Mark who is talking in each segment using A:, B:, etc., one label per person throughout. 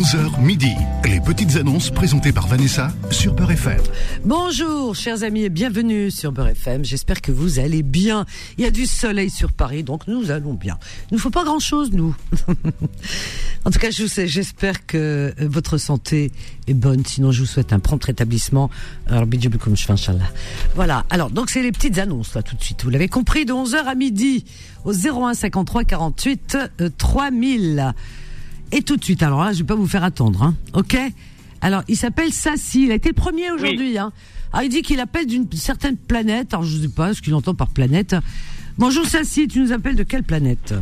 A: 11h midi. Les petites annonces présentées par Vanessa sur Beurre FM.
B: Bonjour, chers amis, et bienvenue sur Beurre FM. J'espère que vous allez bien. Il y a du soleil sur Paris, donc nous allons bien. Il ne faut pas grand-chose, nous. en tout cas, je sais, j'espère que votre santé est bonne. Sinon, je vous souhaite un prompt rétablissement. Alors, Voilà. Alors, donc, c'est les petites annonces, là, tout de suite. Vous l'avez compris, de 11h à midi, au 01 53 48 3000. Et tout de suite, alors là, je vais pas vous faire attendre, hein, ok? Alors, il s'appelle Sassi, il a été le premier aujourd'hui. Hein. Ah, il dit qu'il appelle d'une certaine planète, alors je sais pas ce qu'il entend par planète. Bonjour Sassi, tu nous appelles de quelle planète?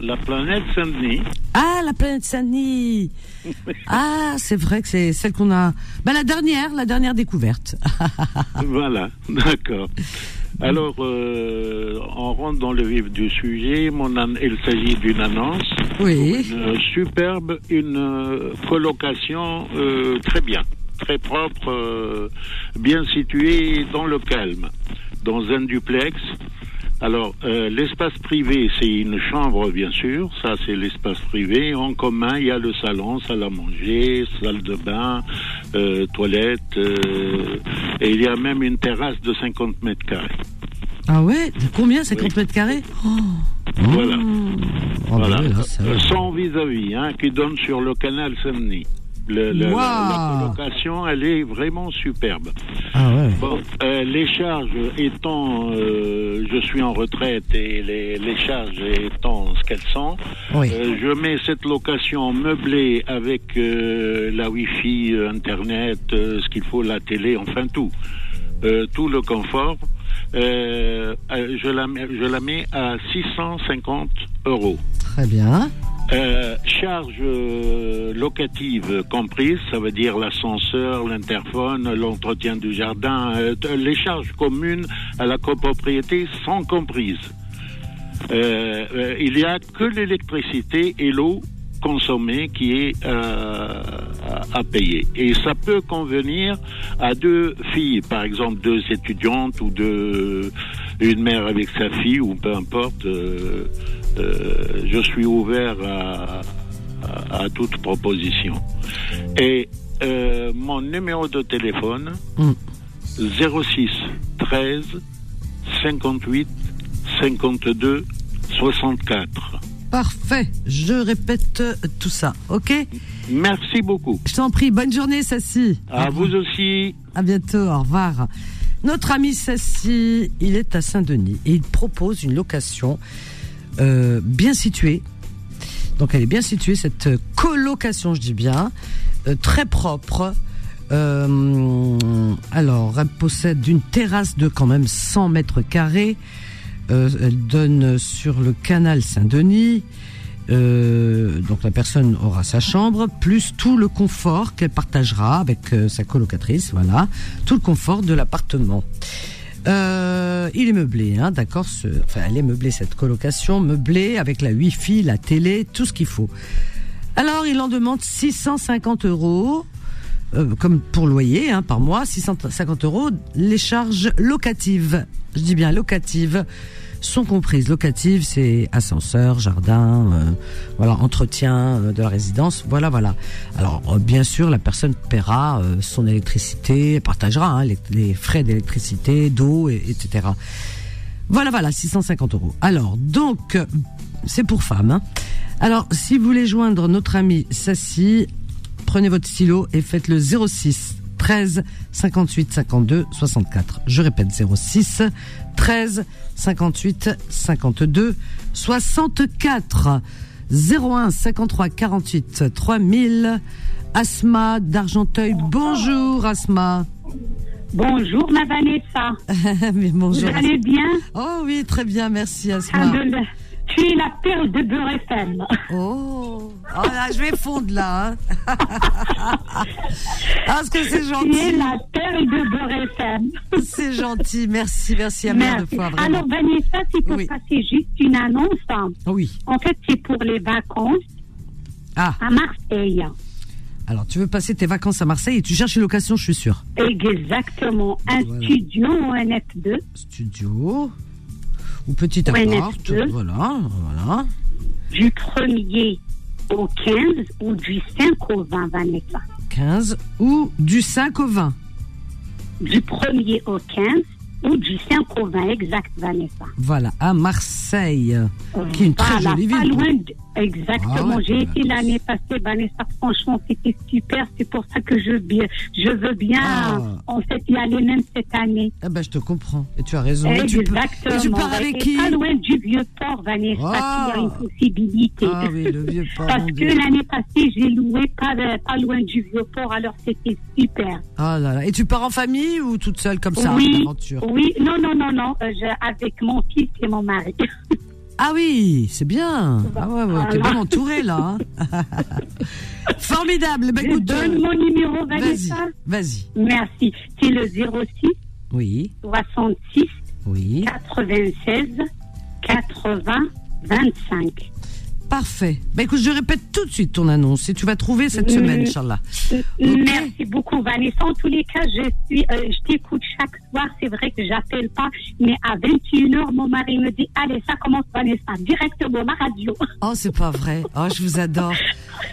C: La planète Saint-Denis.
B: Ah, la planète Saint-Denis Ah, c'est vrai que c'est celle qu'on a... Ben, la dernière, la dernière découverte.
C: voilà, d'accord. Alors, euh, on rentre dans le vif du sujet. Mon il s'agit d'une annonce.
B: Oui.
C: Une superbe, une euh, colocation euh, très bien, très propre, euh, bien située dans le calme, dans un duplex. Alors, euh, l'espace privé, c'est une chambre, bien sûr. Ça, c'est l'espace privé. En commun, il y a le salon, salle à manger, salle de bain, euh, toilette. euh, et il y a même une terrasse de 50 mètres carrés.
B: Ah ouais? Combien 50 mètres carrés? Oh.
C: Voilà.
B: Oh,
C: voilà.
B: ben là, va.
C: Euh, Sans vis-à-vis, hein, qui donne sur le canal Saint-Denis. Le- le- la-
B: Wow.
C: la colocation, elle est vraiment superbe.
B: Ah ouais.
C: Bon, euh, les charges étant, euh, je suis en retraite et les, les charges étant ce qu'elles sont,
B: Oui.
C: euh, je mets cette location meublée avec la Wi-Fi, Internet, ce qu'il faut, la télé, enfin tout, tout le confort. Je, la, je la mets à 650 euros.
B: Très bien.
C: Euh, charge euh, locative comprise, ça veut dire l'ascenseur, l'interphone, l'entretien du jardin, euh, les charges communes à la copropriété sont comprises. Euh, euh, il n'y a que l'électricité et l'eau consommée qui est euh, à, à payer. Et ça peut convenir à deux filles, par exemple deux étudiantes ou deux, une mère avec sa fille ou peu importe. Euh, je suis ouvert à, à, à toute proposition. Et euh, mon numéro de téléphone,
B: Mm.
C: 06 13 58 52 64.
B: Parfait. Je répète tout ça, ok?
C: Merci beaucoup.
B: Je t'en prie. Bonne journée, Sassi.
C: À vous aussi.
B: À bientôt, au revoir. Notre ami Sassi, il est à Saint-Denis et il propose une location euh, bien située. Donc elle est bien située, cette colocation, je dis bien, euh, très propre. Euh, alors, elle possède une terrasse de quand même 100 mètres carrés. Euh, elle donne sur le canal Saint-Denis. Euh, donc la personne aura sa chambre, plus tout le confort qu'elle partagera avec euh, sa colocatrice, voilà, tout le confort de l'appartement. Euh, il est meublé, hein, d'accord. Enfin, elle est meublée cette colocation, meublée avec la Wi-Fi, la télé, tout ce qu'il faut. Alors, il en demande 650 euros, euh, comme pour loyer, hein, par mois, 650 euros. Les charges locatives, je dis bien locatives, sont comprises. Locative, c'est ascenseur, jardin, euh, voilà, entretien euh, de la résidence, voilà, voilà. Alors, euh, bien sûr, la personne paiera son électricité, partagera hein, les, frais d'électricité, d'eau, et- etc. Voilà, voilà, 650 euros. Alors, donc, c'est pour femmes. hein. Alors, si vous voulez joindre notre ami Sassi, prenez votre stylo et faites le 06 13 58 52 64. Je répète 06 13 58 52 64. 01 53 48 3000. Asma d'Argenteuil. Bonjour Asma.
D: Bonjour, ma Vanessa.
B: Mais
D: Vous
B: bonjour.
D: allez bien?
B: Oh oui, très bien, merci Asma.
D: Tu es la perle de Beurre FM.
B: Oh, oh là, je vais fondre là. hein. ah, ce que c'est
D: Tu es
B: gentil.
D: la perle de Beurre FM.
B: C'est gentil. Merci, merci à mère de
D: Merci.
B: fois, vraiment.
D: Alors, Vanessa, c'est pour
B: Oui.
D: passer juste une annonce. hein.
B: Oui.
D: En fait, c'est pour les vacances
B: Ah,
D: à Marseille.
B: alors tu veux passer tes vacances à Marseille et tu cherches une location, je suis sûre.
D: Exactement. Un
B: Voilà.
D: studio ou un F2.
B: Studio ou petit
D: deux.
B: Voilà, voilà.
D: du 1er au 15 ou du 5 au 20, Vanessa.
B: 15 ou du 5 au 20.
D: Du 1er au 15 ou du 5 au 20, exact, Vanessa.
B: Voilà, à Marseille, qui est une très
D: Voilà,
B: jolie
D: pas
B: ville.
D: loin de- Exactement.
B: Ah
D: J'ai
B: bah,
D: été l'année passée, Vanessa. Franchement, c'était super. C'est pour ça que je, je veux bien,
B: Ah.
D: en fait, y aller même cette année.
B: Ah ben, je te comprends. Et tu as raison. Et tu, peux- et tu pars avec
D: Et
B: qui
D: Pas loin du vieux port, Vanessa,
B: Ah.
D: s'il y a une possibilité.
B: Ah oui, le vieux port,
D: Parce que l'année passée, j'ai loué pas, de- pas loin du vieux port, alors c'était super.
B: Ah là là. Et tu pars en famille ou toute seule comme ça,
D: oui,
B: aventure?
D: Oui, non, non, non, non, euh, je- avec mon fils et mon mari.
B: Ah oui, c'est bien. Ah ouais, ouais, t'es bien entouré là. hein. Formidable. Ben, écoute,
D: donne
B: euh,
D: mon numéro,
B: vas-y,
D: Vanessa.
B: vas-y.
D: Merci. C'est le 06
B: Oui,
D: 66
B: oui.
D: 96 80 25.
B: Parfait. Ben écoute, je répète tout de suite ton annonce et tu vas trouver cette
D: Mm.
B: semaine, Inch'Allah.
D: Merci beaucoup, Vanessa. En tous les cas, je suis, euh, je t'écoute chaque soir. C'est vrai que j'appelle pas, mais à 21h, mon mari me dit, allez, ça commence, Vanessa, directement ma radio.
B: Oh, c'est pas vrai. Oh, je vous adore.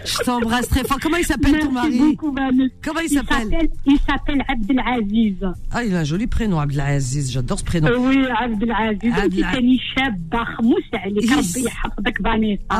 B: Je t'embrasse très fort. Comment il s'appelle ton mari
D: beaucoup, Vanessa.
B: Comment il s'appelle
D: il s'appelle Abdelaziz.
B: Ah, il a un joli prénom, Abdelaziz. J'adore ce prénom.
D: Euh, Oui, Abdelaziz.
B: Abdel-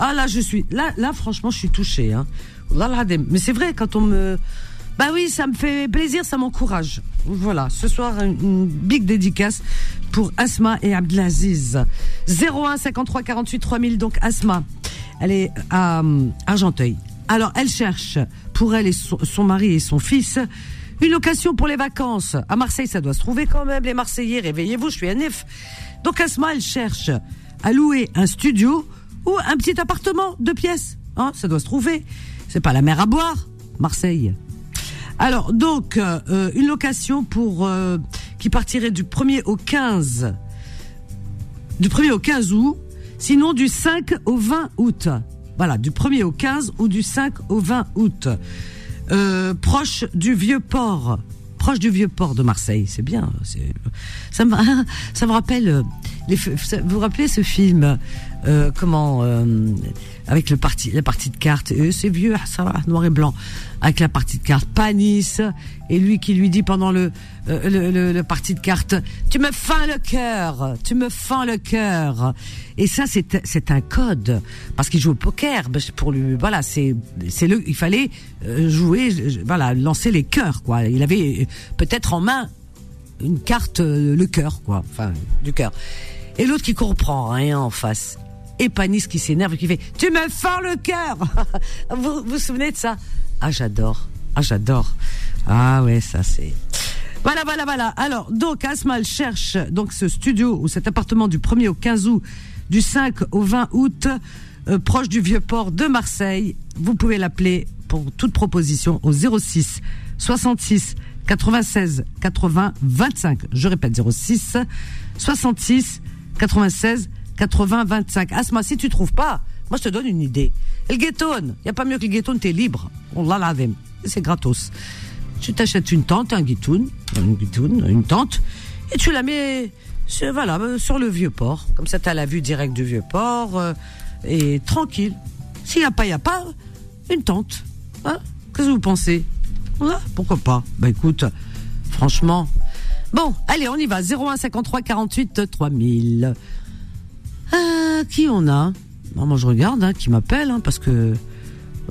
B: Ah, là, je suis. Là, là franchement, je suis touchée. Hein. Mais c'est vrai, quand on me. Bah oui, ça me fait plaisir, ça m'encourage. Voilà, ce soir, une, big dédicace pour Asma et Abdelaziz. 01 53 48 3000, donc Asma. Elle est à euh, Argenteuil. Alors, elle cherche pour elle et son, son mari et son fils une location pour les vacances. À Marseille, ça doit se trouver quand même, les Marseillais. Réveillez-vous, je suis à Nef. Donc, Asma, elle cherche à louer un studio ou un petit appartement, deux pièces. Hein, ça doit se trouver. C'est pas la mer à boire, Marseille. Alors, donc, euh, euh, une location pour euh, qui partirait du 1er au 15 du 1er au 15 août, sinon du 5 au 20 août. Voilà, du 1er au 15 ou du 5 au 20 août. Proche du vieux port, proche du vieux port de Marseille, c'est bien. Ça me, rappelle vous vous rappelez ce film euh, comment euh, avec le parti, la partie de cartes, c'est vieux, ça va, noir et blanc, avec la partie de cartes, Panis et lui qui lui dit pendant le euh, le, le, le parti de cartes, tu me fends le cœur, tu me fends le cœur. Et ça c'est c'est un code parce qu'il joue au poker, pour lui voilà c'est c'est le il fallait euh, jouer voilà lancer les cœurs quoi. Il avait peut-être en main une carte le cœur quoi, enfin du cœur. Et l'autre qui comprend rien en face. Et Panis qui s'énerve et qui fait Tu me fends le cœur vous, vous souvenez de ça? Ah j'adore. Ah j'adore. Ah ouais, ça c'est. Voilà, voilà, voilà. Alors, donc, Asmal cherche donc ce studio ou cet appartement du 1er au 15 août, du 5 au 20 août, euh, proche du vieux port de Marseille. Vous pouvez l'appeler pour toute proposition au 06 66 96 80 25. Je répète 06 66 96 80 25. Asma, si tu trouves pas, moi je te donne une idée. Le ghetton, il y a pas mieux que le ghetton, t'es libre. On l'a. C'est gratos. Tu t'achètes une tente, un guitoun, une guitoun, une tente, et tu la mets sur, voilà, euh, sur le vieux port. Comme ça, tu as la vue directe du vieux port, euh, et tranquille. S'il n'y a pas, il n'y a pas, une tente. Hein? Qu'est-ce que vous pensez? Voilà, pourquoi pas? Bah écoute, franchement. Bon, allez, on y va. 01 53 48 3000. Euh, qui on a? Moi, je regarde, hein, qui m'appelle, hein, parce que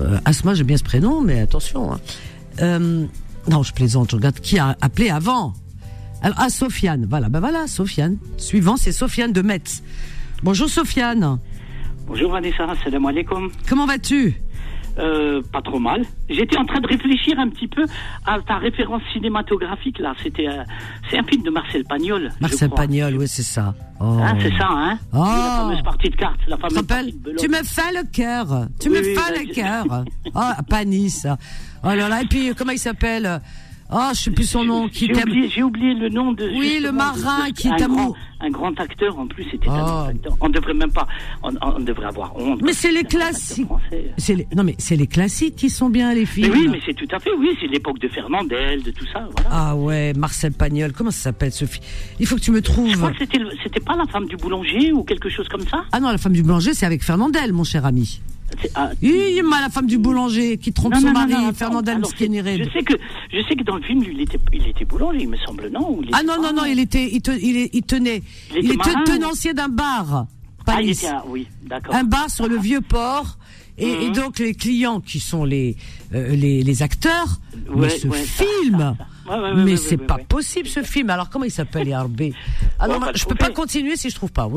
B: euh, Asma, j'aime bien ce prénom, mais attention. hein. Euh, non, je plaisante, je regarde qui a appelé avant. Alors, ah, Sofiane, voilà, ben voilà, Sofiane. Suivant, c'est Sofiane de Metz. Bonjour Sofiane,
E: Bonjour Vanessa, salam alaikum.
B: comment vas-tu?
E: Euh, pas trop mal. J'étais en train de réfléchir un petit peu à ta référence cinématographique là. C'était, euh, c'est un film de Marcel Pagnol.
B: Marcel. Pagnol, oui, c'est ça. Oh.
E: Hein, c'est ça, hein
B: Oh.
E: La fameuse partie de cartes, la fameuse partie de.
B: Tu me fais le cœur. Tu
E: Oui,
B: me fais le
E: je-
B: cœur. Oh, Panis. Oh là là. Et puis, comment il s'appelle? Oh, je sais plus son nom. Qui
E: J'ai oublié, j'ai oublié le nom de.
B: Oui, le marin
E: de-
B: qui est amoureux.
E: un grand acteur en plus. C'était
B: Oh.
E: un grand acteur. On devrait même pas. On, on devrait avoir honte.
B: Mais c'est les classiques. les... Non, mais c'est les classiques qui sont bien, les films.
E: oui, mais c'est tout à fait. Oui, c'est l'époque de Fernandel, de tout ça. Voilà.
B: Ah ouais, Marcel Pagnol. Comment ça s'appelle, Sophie Il faut que tu me
E: Je crois
B: trouves.
E: c'était pas la femme du boulanger ou quelque chose comme ça?
B: Ah non, la femme du boulanger, c'est avec Fernandel, mon cher ami.
E: Ah,
B: Oui, ma la femme du boulanger qui trompe
E: non,
B: son
E: non,
B: mari,
E: non,
B: Mskeniré.
E: Je sais que, je sais que dans le film, lui, il était, il était boulanger, il me semble, non ou il
B: Ah non, non, non, il était, il, te- il, il tenait,
E: Il
B: il,
E: était marin,
B: tenancier d'un bar,
E: Ah, il était, ah, oui, d'accord.
B: un bar sur le vieux port. Et,
E: Mhm.
B: et donc les clients qui sont les euh, les, les acteurs, mais
E: Ouais,
B: ce
E: ouais, ça,
B: film,
E: ça, ça. Ouais,
B: mais c'est pas possible ce film. Alors comment il s'appelle Yarbé Ah non,
E: bah,
B: je peux pas continuer si je trouve pas.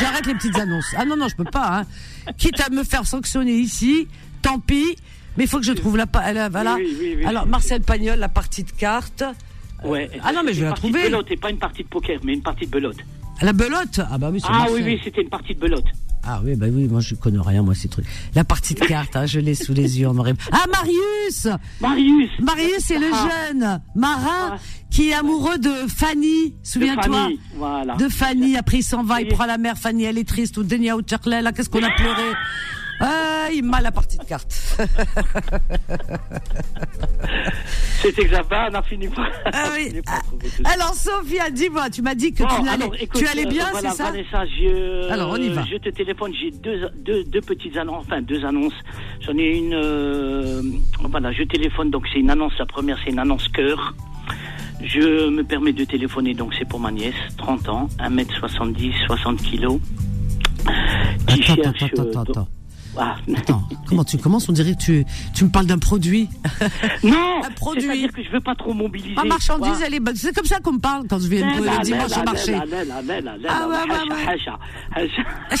B: J'arrête les petites annonces. Ah non non, je peux pas. Hein. Quitte à me faire sanctionner ici, tant pis. Mais il faut que je trouve la elle, voilà.
E: Oui, oui, oui,
B: Alors. Marcel Pagnol, la partie de cartes.
E: Ouais.
B: Ah non, mais je vais la trouver.
E: belote, et pas une partie de poker, mais une partie de belote.
B: La belote? Ah bah oui,
E: Ah
B: Marcel.
E: oui, oui, c'était une partie de belote.
B: Ah oui, bah oui, moi je connais rien, moi, ces trucs. La partie de cartes, hein, je l'ai sous les yeux. on aurait- Ah, Marius
E: Marius
B: Marius, c'est le
E: Ah.
B: jeune marin
E: Ah.
B: qui est amoureux de Fanny,
E: de
B: souviens-toi
E: Fanny, Voilà.
B: De Fanny, après il s'en va, il prend la mer, Fanny elle est triste, ou Denia ou là qu'est-ce qu'on a pleuré? Ah, il m'a la partie de cartes.
E: C'était Xabat, on a fini.
B: Ah
E: a
B: oui. Alors Sophia, dis-moi, tu m'as dit que
E: Bon,
B: tu, allais,
E: alors, écoute,
B: tu allais bien,
E: voilà,
B: c'est ça
E: Vanessa, je,
B: Alors, on y va.
E: Je te téléphone, j'ai deux, deux, deux petites annonces, enfin deux annonces. J'en ai une, euh, voilà, je téléphone, donc c'est une annonce, la première c'est une annonce cœur. Je me permets de téléphoner, donc c'est pour ma nièce, 30 ans, 1m70, 60 kilos. Qui
B: Attends,
E: cherche, euh,
B: attends, attends. Attends, comment tu commences? On dirait que tu, tu me parles d'un produit.
E: Non
B: Un produit.
E: C'est-à-dire que je ne veux pas trop mobiliser.
B: Ma marchandise, elle est C'est comme ça qu'on me parle quand je viens
E: de
B: le dimanche au marché. Ah ouais, ouais, ouais.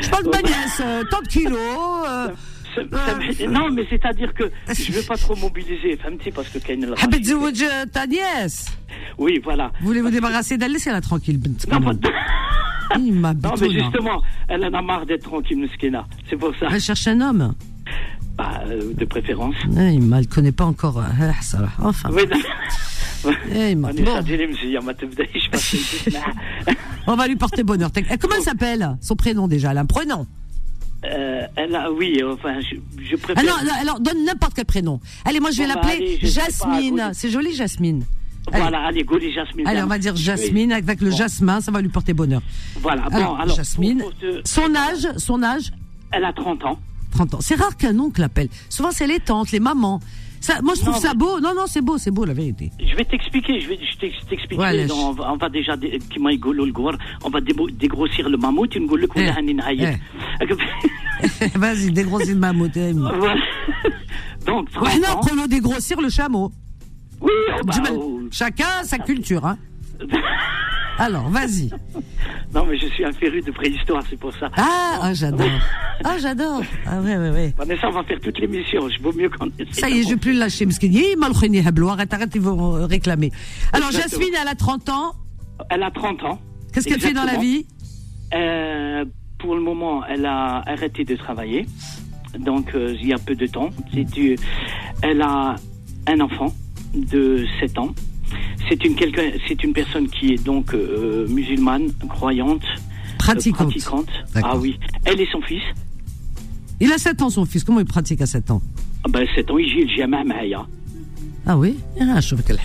B: Je parle de Bagnès, euh, tant de kilos. Euh,
E: ah, non, mais c'est-à-dire que ah, je ne veux pas trop mobiliser, Femti, parce que
B: Ken ah, ta nièce
E: Oui, voilà.
B: Voulez vous débarrasser d'elle? Laissez-la tranquille,
E: Non, non, mais justement, elle en a marre d'être tranquille, Mouskina. C'est pour ça.
B: Elle cherche un homme
E: bah, euh, de préférence.
B: Eh, il ne le connaît pas encore. Euh, enfin. Eh, On va lui porter bonheur. Euh, comment elle s'appelle? Son prénom déjà, elle a un prénom.
E: Euh, elle a, oui, enfin, je, je
B: Ah
E: préfère.
B: non, non, alors donne n'importe quel prénom. Allez, moi je vais
E: Bon, bah,
B: l'appeler
E: pas,
B: Jasmine. C'est joli, Jasmine. Allez.
E: Voilà, allez, Goli Jasmine.
B: Allez, on va dire Jasmine avec le
E: Bon.
B: jasmin, ça va lui porter bonheur.
E: Voilà, bon,
B: alors. Jasmine,
E: pour- pour te-
B: son âge, son âge,
E: Elle a 30 ans.
B: 30 ans. C'est rare qu'un oncle appelle. Souvent, c'est les tantes, les mamans. Moi, je trouve ça beau. Non, non, c'est beau, c'est beau, la vérité.
E: Je vais t'expliquer. Je vais je t'expliquer. On, va déjà on va dégrossir le mammouth.
B: Eh,
E: eh.
B: Vas-y, dégrossir le mammouth. Eh,
E: Donc,
B: maintenant,
E: qu'on
B: a dégrossir le chameau.
E: Oui, bah, oh.
B: Chacun sa culture. Hein. Alors, vas-y.
E: Non, mais je suis un féru de préhistoire, c'est pour ça.
B: Ah, ah, j'adore. Ah, j'adore. Ah, ouais, ouais, ouais.
E: Vanessa, on va faire toute l'émission. Je vaut mieux qu'on
B: Ça y est, je vais plus lâcher. Parce qu'il dit, il m'a le khini hablou. Arrête, arrête, ils vont euh, réclamer. Alors,
E: Exactement.
B: Jasmine, elle a 30 ans.
E: Elle a 30 ans.
B: Qu'est-ce qu'elle fait dans la vie?
E: Euh, pour le moment, elle a arrêté de travailler. Donc, euh, il y a peu de temps. Du- Elle a un enfant de 7 ans. C'est une, c'est une personne qui est donc euh, musulmane, croyante, euh,
B: pratiquante.
E: pratiquante. Ah oui. Elle et son fils.
B: Il a 7 ans, son fils. Comment il pratique à 7 ans?
E: Ah ben, 7 ans, il gît le
B: Ah oui? Ah, je vois quelle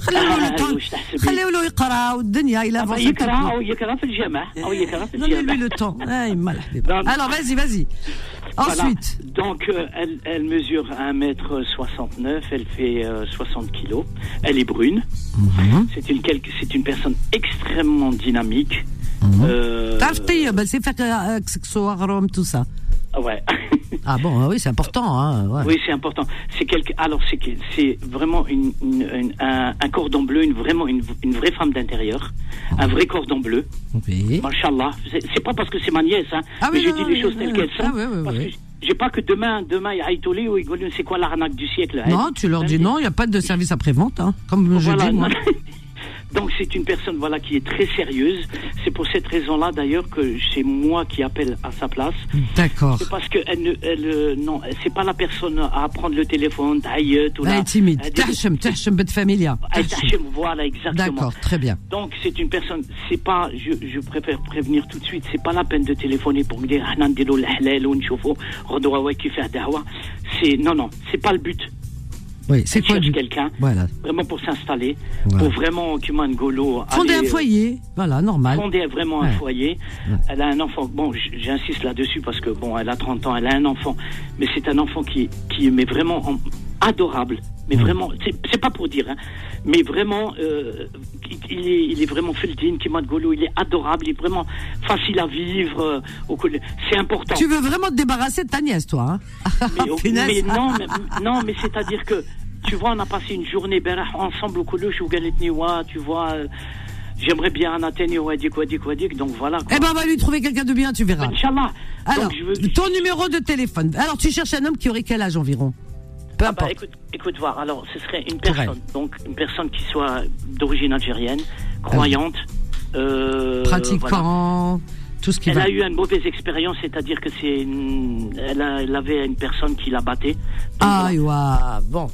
B: خليو
E: آه،
B: له طول-
E: واش تحسبي؟
B: خليو له يقرا والدنيا il
E: Ah
B: avance
E: ben, يقرا أو يقرا في الجامع أو يقرا في
B: Donnez-lui
E: الجامع.
B: le temps. Ah, il m'a la حبيبة.
E: Non, non.
B: Alors, vas-y, vas-y.
E: Voilà.
B: Ensuite.
E: Donc, euh, elle, elle mesure 1m69, elle fait euh, 60 kilos. Elle est brune.
B: Mhm.
E: C'est une, quelque- c'est une personne extrêmement dynamique.
B: Mhm.
E: Euh,
B: تعرف طيب Ah
E: ouais.
B: ah bon, ah oui, c'est important. Hein,
E: oui, c'est important. C'est quelque... Alors, c'est, vraiment une, un, cordon bleu, une, vraiment une, vraie femme d'intérieur, un vrai cordon bleu.
B: Oui.
E: Machallah. C'est, pas parce que c'est ma nièce, hein,
B: ah
E: mais, je dis
B: non,
E: les choses telles qu'elles sont.
B: Ah,
E: parce que j'ai pas que demain, demain, il y a Aïtoulé ou Igolun, c'est quoi l'arnaque du siècle hein.
B: Non, tu leur dis non, il n'y a pas de service après-vente, hein, comme je dis. Moi.
E: Donc c'est une personne voilà qui est très sérieuse. C'est pour cette raison-là d'ailleurs que c'est moi qui appelle à sa place.
B: D'accord.
E: C'est parce que elle, elle euh, non, c'est pas la personne à prendre le téléphone, tailleuse ou bah,
B: là. timide. Tachem, tachem, bet familia.
E: Tachem, voilà exactement.
B: D'accord, très bien.
E: Donc c'est une personne, c'est pas, je, je préfère prévenir tout de suite, c'est pas la peine de téléphoner pour me dire, c'est non non, c'est pas le but.
B: Oui, c'est quoi
E: cherche quelqu'un
B: Voilà.
E: vraiment pour s'installer,
B: Voilà.
E: pour vraiment qui Golo
B: Fonder
E: aller,
B: un foyer, voilà, normal.
E: fonder vraiment un
B: Ouais.
E: foyer. Elle a un enfant. Bon, j'insiste là-dessus parce que bon, elle a 30 ans, elle a un enfant, mais c'est un enfant qui qui mais vraiment en- adorable. Mais vraiment, c'est pas pour dire, hein, mais vraiment, euh, il, est, il est vraiment Feldin, Kimad Golo, il est adorable, il est vraiment facile à vivre. euh, au c'est important.
B: Tu veux vraiment te débarrasser de ta nièce, toi, hein?
E: Mais, au- non, mais, non, mais c'est-à-dire que, tu vois, on a passé une journée ben, ensemble au Koulouch ou Galetniwa, tu vois. euh, J'aimerais bien un ou Wadik, Wadik, Wadik, donc voilà. quoi.
B: Eh ben, on va lui trouver quelqu'un de bien, tu verras.
E: Inch'Allah.
B: Alors,
E: veux-
B: ton numéro de téléphone. Alors, tu cherches un homme qui aurait quel âge environ? Peu
E: Ah bah,
B: importe.
E: écoute, écoute, voir. Alors, ce serait une personne, donc une personne qui soit d'origine algérienne, croyante, euh, voilà.
B: Pratiquant, tout ce qui
E: Elle
B: va.
E: a eu une mauvaise expérience, c'est-à-dire que c'est, une- elle, a- elle avait une personne qui la battait. Donc,
B: Ah,
E: voilà.
B: bon.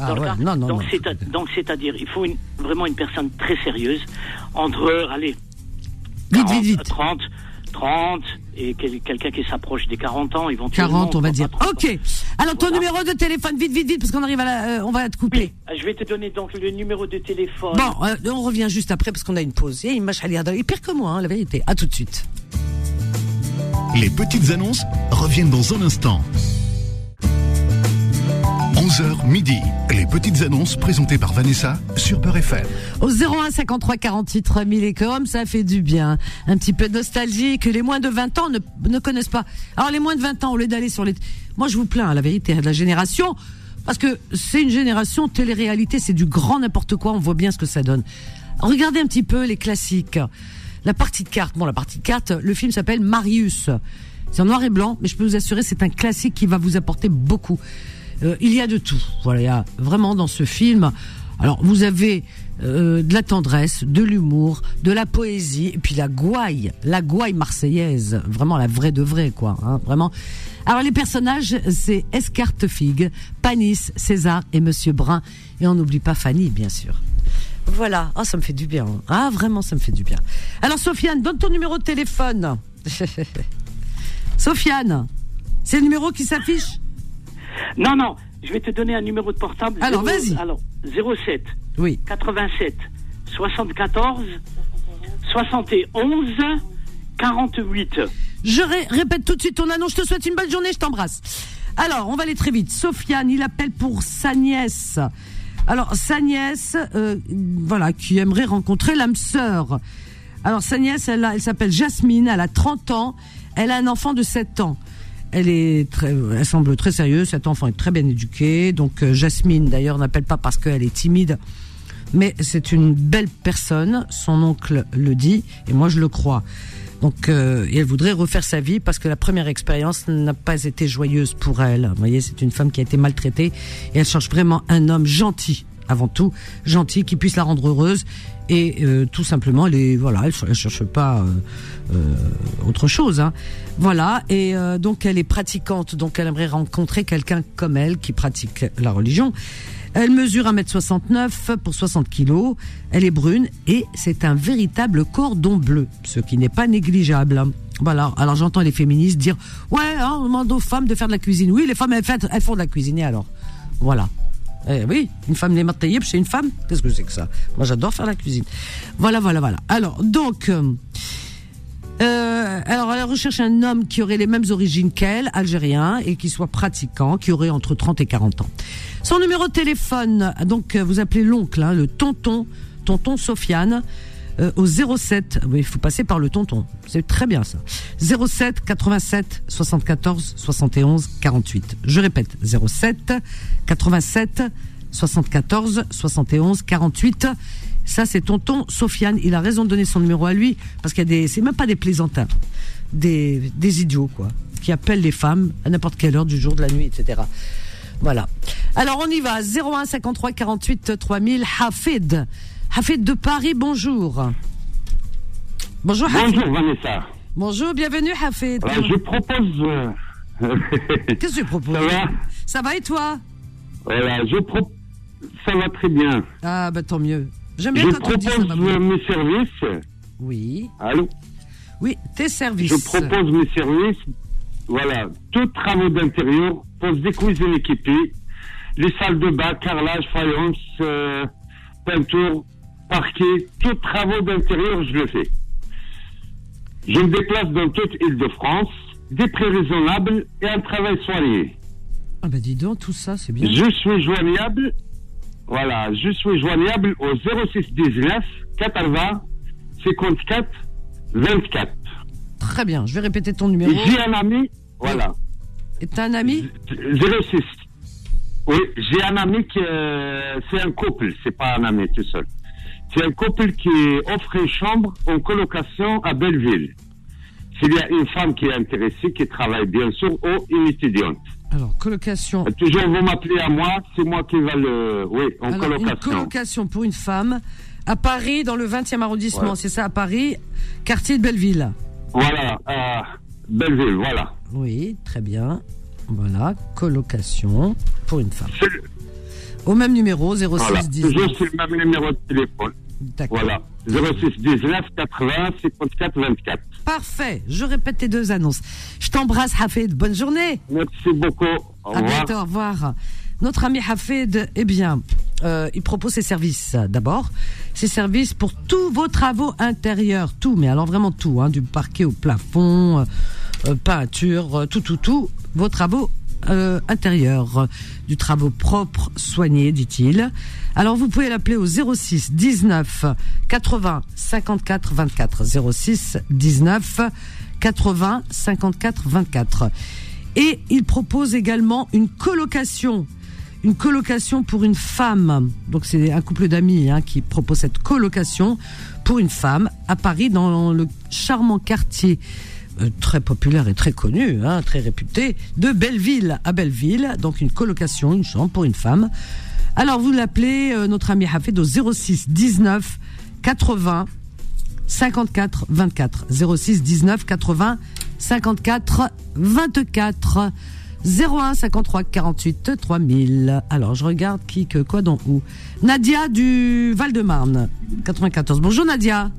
B: Ah ouais, non, non,
E: donc, c'est-à-dire, il faut une, vraiment une personne très sérieuse, entre, allez,
B: Vite,
E: 40,
B: vite, vite.
E: 30, 30, et quel- quelqu'un qui s'approche des 40 ans, éventuellement.
B: 40, on va dire.
E: 30 ans.
B: Ok. Alors, ton
E: Voilà.
B: numéro de téléphone, vite, vite, vite, parce qu'on arrive à la, euh, on va te couper.
E: Euh, Je vais te donner donc le numéro de téléphone.
B: Bon, euh, on revient juste après parce qu'on a une pause. Et il m'a chalé à- Il est pire que moi, hein, la vérité. À tout de suite.
A: Les petites annonces reviennent dans un instant. 11h midi. Les petites annonces présentées par Vanessa sur Peur FM.
B: Au 01 53 48 3000 et comme ça fait du bien. Un petit peu de nostalgie que les moins de 20 ans ne, connaissent pas. Alors les moins de 20 ans, au lieu d'aller sur les... Moi je vous plains, la vérité, hein, de la génération. Parce que c'est une génération télé-réalité, c'est du grand n'importe quoi, on voit bien ce que ça donne. Regardez un petit peu les classiques. La partie de cartes, bon la partie de cartes, le film s'appelle Marius. C'est en noir et blanc, mais je peux vous assurer, c'est un classique qui va vous apporter beaucoup. Euh, il y a de tout. Voilà, il y a vraiment dans ce film. Alors, vous avez euh, de la tendresse, de l'humour, de la poésie, et puis la gouaille, la gouaille marseillaise, vraiment la vraie de vraie, quoi. Hein, vraiment. Alors, les personnages, c'est Escarte Figue, Panis, César et Monsieur Brun, et on n'oublie pas Fanny, bien sûr. Voilà. Ah, ça me fait du bien. hein. Ah, vraiment, ça me fait du bien. Alors, Sofiane, donne ton numéro de téléphone. Sofiane, c'est le numéro qui s'affiche?
E: Non, non, je vais te donner un numéro de portable.
B: Alors, vas-y.
E: Alors, 07
B: Oui.
E: 87 74 71 48.
B: Je ré- répète tout de suite ton annonce. Je te souhaite une bonne journée. Je t'embrasse. Alors, on va aller très vite. Sofiane, il appelle pour sa nièce. Alors, sa nièce, euh, voilà, qui aimerait rencontrer l'âme sœur. Alors, sa nièce, elle s'appelle Jasmine. Elle a 30 ans. Elle a un enfant de 7 ans. Elle est très, elle semble très sérieuse. Cet enfant est très bien éduqué. Donc, euh, Jasmine, d'ailleurs, n'appelle pas parce qu'elle est timide mais c'est une belle personne, son oncle le dit, et moi je le crois. Donc, euh, elle voudrait refaire sa vie parce que la première expérience n'a pas été joyeuse pour elle. Vous voyez, c'est une femme qui a été maltraitée et elle cherche vraiment un homme gentil, avant tout, gentil, qui puisse la rendre heureuse. Et euh, tout simplement, elle est, voilà, elle, elle cherche pas euh, euh, autre chose. Hein. Voilà, et euh, donc elle est pratiquante, donc elle aimerait rencontrer quelqu'un comme elle qui pratique la religion. Elle mesure 1m69 pour 60 kilos. Elle est brune et c'est un véritable cordon bleu, ce qui n'est pas négligeable. Voilà. Alors j'entends les féministes dire ouais, hein, on demande aux femmes de faire de la cuisine. Oui, les femmes elles, elles font de la cuisine. et alors? Voilà. Eh oui, une femme les taillib, c'est une femme. Qu'est-ce que c'est que ça? Moi, j'adore faire la cuisine. Voilà, voilà, voilà. Alors, donc, euh, euh, alors, elle recherche un homme qui aurait les mêmes origines qu'elle, algérien, et qui soit pratiquant, qui aurait entre 30 et 40 ans. Son numéro de téléphone, donc euh, vous appelez l'oncle, hein, le tonton, tonton Sofiane. Euh, au 07. Oui, il faut passer par le tonton. C'est très bien ça. 07 87 74 71 48. Je répète 07 87 74 71 48. Ça, c'est tonton Sofiane. Il a raison de donner son numéro à lui parce qu'il y a des, c'est même pas des plaisantins, des, des idiots quoi, qui appellent les femmes à n'importe quelle heure du jour, de la nuit, etc. Voilà. Alors on y va. 01 53 48 3000. Hafid. Hafid de Paris. Bonjour. Bonjour. Hafid.
F: Bonjour Vanessa.
B: Bonjour. Bienvenue Hafid.
F: Euh, je propose. euh,
B: Qu'est-ce que tu proposes?
F: Ça va?
B: Ça va et toi?
F: Voilà, je. Ça va très bien.
B: Ah bah tant mieux. J'aime
F: Je
B: bien ça
F: propose
B: va
F: euh, mes services.
B: Oui.
F: Allô?
B: Oui, tes services.
F: Je propose mes services. Voilà, tous travaux d'intérieur, pose des cuisines équipées, les salles de bain, carrelage, faïence, euh, peinture, parquet, tous travaux d'intérieur, je le fais. Je me déplace dans toute Île-de-France, des prix raisonnables et un travail soigné.
B: Ah bah dis donc, tout ça, c'est bien.
F: Je suis joignable, voilà, je suis joignable au 06 19 80 54 24.
B: Très bien. Je vais répéter ton numéro.
F: J'ai un ami, voilà,
B: Et t'as un ami?
F: 06. Oui, j'ai un ami qui, euh, c'est un couple, c'est pas un ami tout seul. C'est un couple qui offre une chambre en colocation à Belleville. S'il y a une femme qui est intéressée, qui travaille bien sûr, ou une étudiante.
B: Alors, colocation.
F: Toujours vous m'appelez à moi, c'est moi qui va le, oui, en
B: Alors, une
F: colocation.
B: colocation pour une femme à Paris, dans le 20e arrondissement.
F: Ouais.
B: C'est ça, à Paris, quartier de Belleville.
F: Voilà, euh, Belleville, voilà.
B: Oui, très bien. Voilà, colocation pour une femme. Au même numéro, 06
F: Voilà,
B: 19.
F: toujours sur le même numéro de téléphone. Voilà, 06 19 80 54 24.
B: Parfait. Je répète tes deux annonces. Je t'embrasse, Hafid. Bonne journée.
F: Merci beaucoup. Au
B: À
F: revoir.
B: bientôt, au revoir. Notre ami Hafid, eh bien, euh, il propose ses services euh, d'abord. Ses services pour tous vos travaux intérieurs, tout, mais alors vraiment tout, hein, du parquet au plafond, euh, peinture, tout, tout, tout, vos travaux euh, intérieurs, euh, du travaux propres, soignés, dit-il. Alors vous pouvez l'appeler au 06 19 80 54 24 06 19 80 54 24. Et il propose également une colocation. Une colocation pour une femme. Donc c'est un couple d'amis hein, qui propose cette colocation pour une femme à Paris dans le charmant quartier très populaire et très connu, hein, très réputé, de Belleville à Belleville. Donc une colocation, une chambre pour une femme. Alors vous l'appelez euh, notre ami Hafid au 06 19 80 54 24 06 19 80 54 24 01 53 48 3000. Alors je regarde qui que quoi dans où. Nadia du Val-de-Marne 94. Bonjour Nadia.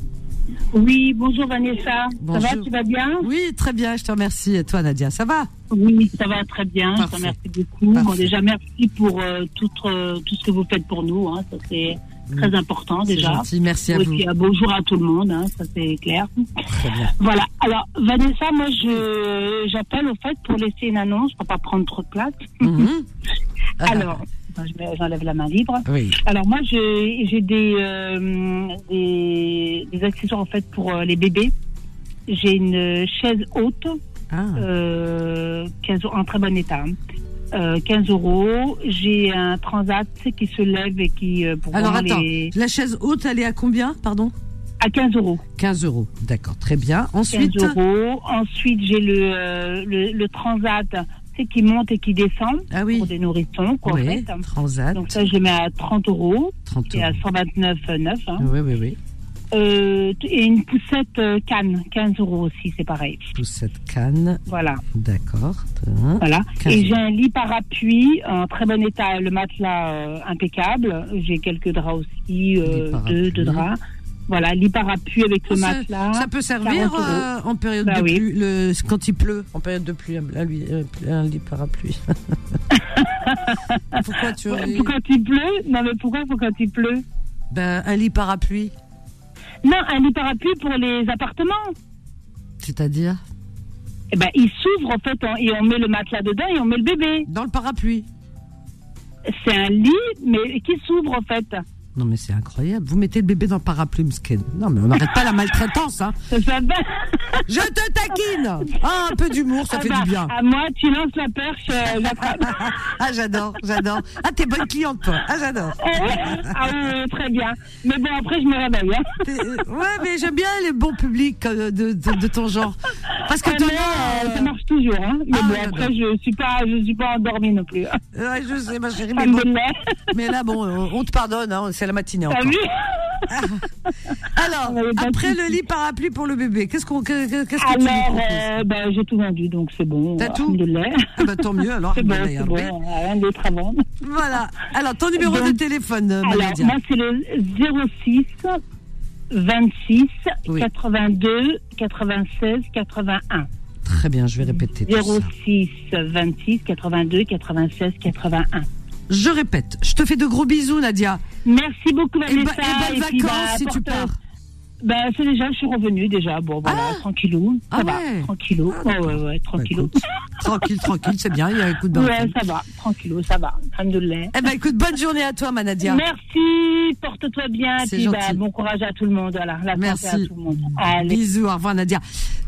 G: Oui, bonjour Vanessa.
B: Bonjour.
G: Ça va, tu vas bien?
B: Oui, très bien, je te remercie. Et toi Nadia, ça va?
G: Oui, ça va très bien. Je te remercie beaucoup.
B: Parfait.
G: Bon, déjà, merci pour euh, tout, euh, tout ce que vous faites pour nous. Hein. Ça, c'est très important déjà.
B: gentil, merci à
G: Oui,
B: vous.
G: puis, euh, bonjour à tout le monde, hein, ça c'est clair.
B: Très bien.
G: Voilà. Alors, Vanessa, moi, je j'appelle au fait pour laisser une annonce pour pas prendre trop de place.
B: Mhm. Ah,
G: Alors, j'enlève la main libre.
B: Oui.
G: Alors moi, j'ai des, euh, des des accessoires en fait pour euh, les bébés. J'ai une chaise haute,
B: Ah,
G: euh, 15 en très bon état. hein. Euh, 15 euros. J'ai un transat qui se lève et qui pour
B: Alors attends,
G: les-
B: la chaise haute, elle est à combien Pardon?
G: À 15 euros.
B: 15 euros. D'accord, très bien.
G: 15
B: Ensuite,
G: euros. Ensuite, j'ai le, euh, le le transat, qui monte et qui descend
B: ah oui,
G: pour des nourrissons, quoi, en
B: oui,
G: fait.
B: transat,
G: Donc ça, je mets à 30 euros
B: 30
G: et à
B: euros.
G: 129,9. Hein.
B: Oui, oui, oui.
G: Euh, et une poussette euh, canne, 15 euros aussi, c'est pareil.
B: Poussette canne,
G: Voilà,
B: d'accord.
G: voilà.
B: 15
G: Et j'ai un lit parapluie en très bon état, le matelas euh, impeccable. J'ai quelques draps aussi, deux, deux draps. Voilà, lit parapluie avec le
B: Ça-
G: matelas.
B: Ça peut servir
G: 40 euros.
B: euh, en période
G: Bah
B: de
G: oui.
B: pluie, le, quand il pleut, en période de pluie, un, lui- euh, un lit parapluie. Pourquoi tu ris
G: Pour quand il pleut Non, mais pourquoi pour quand il pleut
B: ben, Un lit parapluie,
G: Non, un lit parapluie pour les appartements.
B: c'est-à-dire
G: Eh ben, il s'ouvre en fait en- et on met le matelas dedans et on met le bébé.
B: dans le parapluie.
G: C'est un lit, mais qui s'ouvre en fait.
B: Non, mais c'est incroyable. Vous mettez le bébé dans le parapluie, Msken. Non, mais on n'arrête pas la maltraitance, hein. Je te taquine Ah, un peu d'humour, ça
G: Ah
B: fait
G: bah,
B: du bien.
G: À moi, tu lances la perche, euh, j'attrape.
B: Ah, j'adore, j'adore. Ah, t'es bonne cliente, toi. Ah, j'adore.
G: ah oui, oui, très bien. Mais bon, après, je me réveille. Hein.
B: Euh, Ouais, mais j'aime bien les bons publics euh, de, de, de ton genre. Parce que
G: Ah,
B: toi,
G: mais, euh, ça marche toujours. Hein. Mais
B: Ah,
G: bon, après, je suis pas, je suis pas endormie non plus.
B: Ouais, je sais, ma chérie, mais bon. Mais là, bon, on te pardonne, hein, c'est la matinée encore. Alors, après le lit parapluie pour le bébé, qu'est-ce qu'on, que- que- qu'est-ce que tu proposes
G: euh, ben, j'ai tout vendu, donc c'est bon.
B: T'as tout. Ah bah, tant mieux, alors.
G: C'est bon, c'est bon,
B: Rabbi.
G: rien d'autre à vendre.
B: Voilà. Alors, ton numéro de téléphone, euh,
G: Alors, moi, c'est le 06 26
B: Oui.
G: 82 96 81.
B: Très bien, je vais répéter tout ça.
G: 06 26 82 96 81.
B: Je répète, je te fais de gros bisous, Nadia.
G: Merci beaucoup,
B: Et,
G: Vanessa.
B: ba- et bonnes
G: puis,
B: vacances
G: bah,
B: si tu pars.
G: Ben, c'est déjà, je suis revenue déjà. Bon, voilà,
B: Ah.
G: tranquillou. Ça
B: Ah
G: va,
B: ouais.
G: tranquillou.
B: Ah,
G: ouais, ouais, ouais,
B: Bah,
G: tranquillou.
B: tranquille, tranquille, c'est bien, il y a un coup de bain.
G: ouais, ça va, tranquillou, ça va. Alhamdoulilah.
B: Eh ben, écoute, bonne journée à toi, Manadia.
G: Merci, porte-toi bien. Puis, bah, bon courage à tout le monde. Voilà, la
B: Merci.
G: à tout le monde. Allez.
B: Bisous, au revoir Nadia.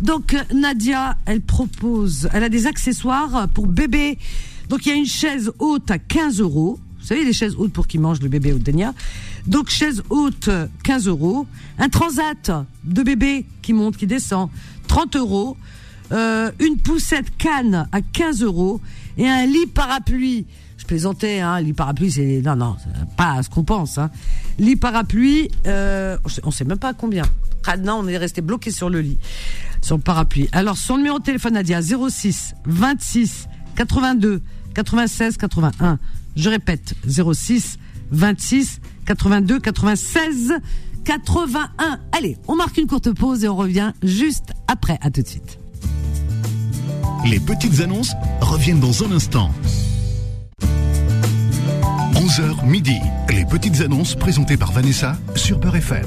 B: Donc euh, Nadia, elle propose, elle a des accessoires pour bébé. Donc il y a une chaise haute à 15 euros. Vous savez les chaises hautes pour qui mange le bébé au Denia. Donc chaise haute 15 euros. Un transat de bébé qui monte, qui descend 30 euros. Euh, une poussette canne à 15 euros et un lit parapluie. Je plaisantais, hein, lit parapluie, c'est non non, pas ce qu'on pense. Hein. Lit parapluie, euh, on sait- même pas combien. Ah non, on est resté bloqué sur le lit, sur le parapluie. Alors son numéro de téléphone Nadia 06 26 82 96 81. Je répète 06 26 82 96 81. Allez, on marque une courte pause et on revient juste après. À tout de suite.
A: Les petites annonces reviennent dans un instant. 11h midi. Les petites annonces présentées par Vanessa sur Peur FM.